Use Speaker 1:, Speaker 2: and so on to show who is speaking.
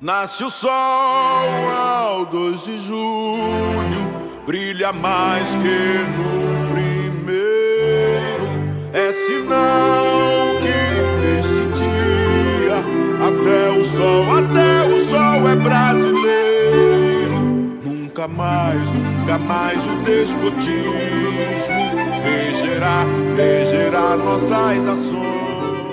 Speaker 1: Nasce o sol ao 2 de junho, brilha mais que no primeiro. É sinal que neste dia, até o sol, até o sol é brasileiro. Nunca mais, nunca mais o despotismo regerá, regerá nossas ações.